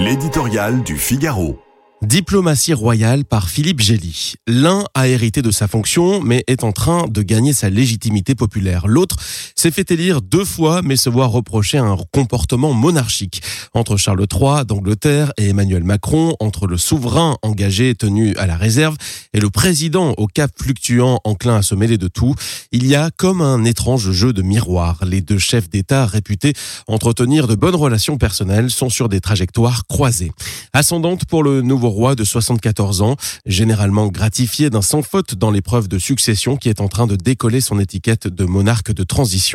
L'éditorial du Figaro. Diplomatie royale par Philippe Gély. L'un a hérité de sa fonction, mais est en train de gagner sa légitimité populaire. L'autre s'est fait élire deux fois, mais se voit reprocher un comportement monarchique. Entre Charles III d'Angleterre et Emmanuel Macron, entre le souverain engagé tenu à la réserve et le président au cap fluctuant enclin à se mêler de tout, il y a comme un étrange jeu de miroir. Les deux chefs d'État réputés entretenir de bonnes relations personnelles sont sur des trajectoires croisées. Ascendante pour le nouveau roi de 74 ans, généralement gratifié d'un sans faute dans l'épreuve de succession qui est en train de décoller son étiquette de monarque de transition.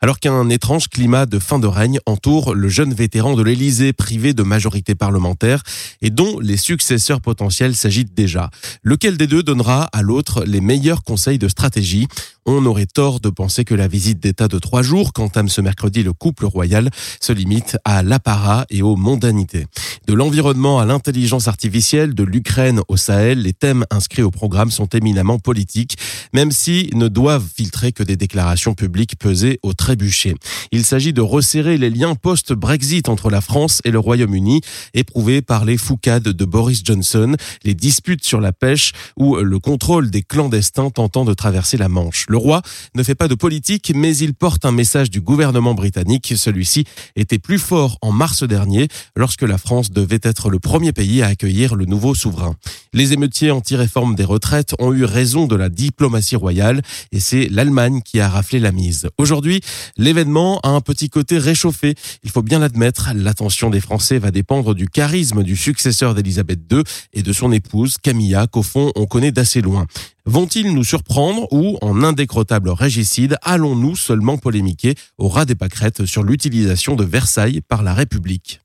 Alors qu'un étrange climat de fin de règne entoure le jeune vétéran de l'Élysée privé de majorité parlementaire et dont les successeurs potentiels s'agitent déjà. Lequel des deux donnera à l'autre les meilleurs conseils de stratégie? On aurait tort de penser que la visite d'État de trois jours qu'entame ce mercredi le couple royal se limite à l'apparat et aux mondanités. De l'environnement à l'intelligence artificielle, de l'Ukraine au Sahel, les thèmes inscrits au programme sont éminemment politiques, même si ne doivent filtrer que des déclarations publiques pesées au trébuchet. Il s'agit de resserrer les liens post-Brexit entre la France et le Royaume-Uni, éprouvés par les foucades de Boris Johnson, les disputes sur la pêche ou le contrôle des clandestins tentant de traverser la Manche. Roi ne fait pas de politique, mais il porte un message du gouvernement britannique. Celui-ci était plus fort en mars dernier, lorsque la France devait être le premier pays à accueillir le nouveau souverain. Les émeutiers anti-réforme des retraites ont eu raison de la diplomatie royale, et c'est l'Allemagne qui a raflé la mise. Aujourd'hui, l'événement a un petit côté réchauffé. Il faut bien l'admettre, l'attention des Français va dépendre du charisme du successeur d'Elisabeth II et de son épouse Camilla, qu'au fond on connaît d'assez loin. Vont-ils nous surprendre ou, en indécrottable régicide, allons-nous seulement polémiquer au ras des pâquerettes sur l'utilisation de Versailles par la République?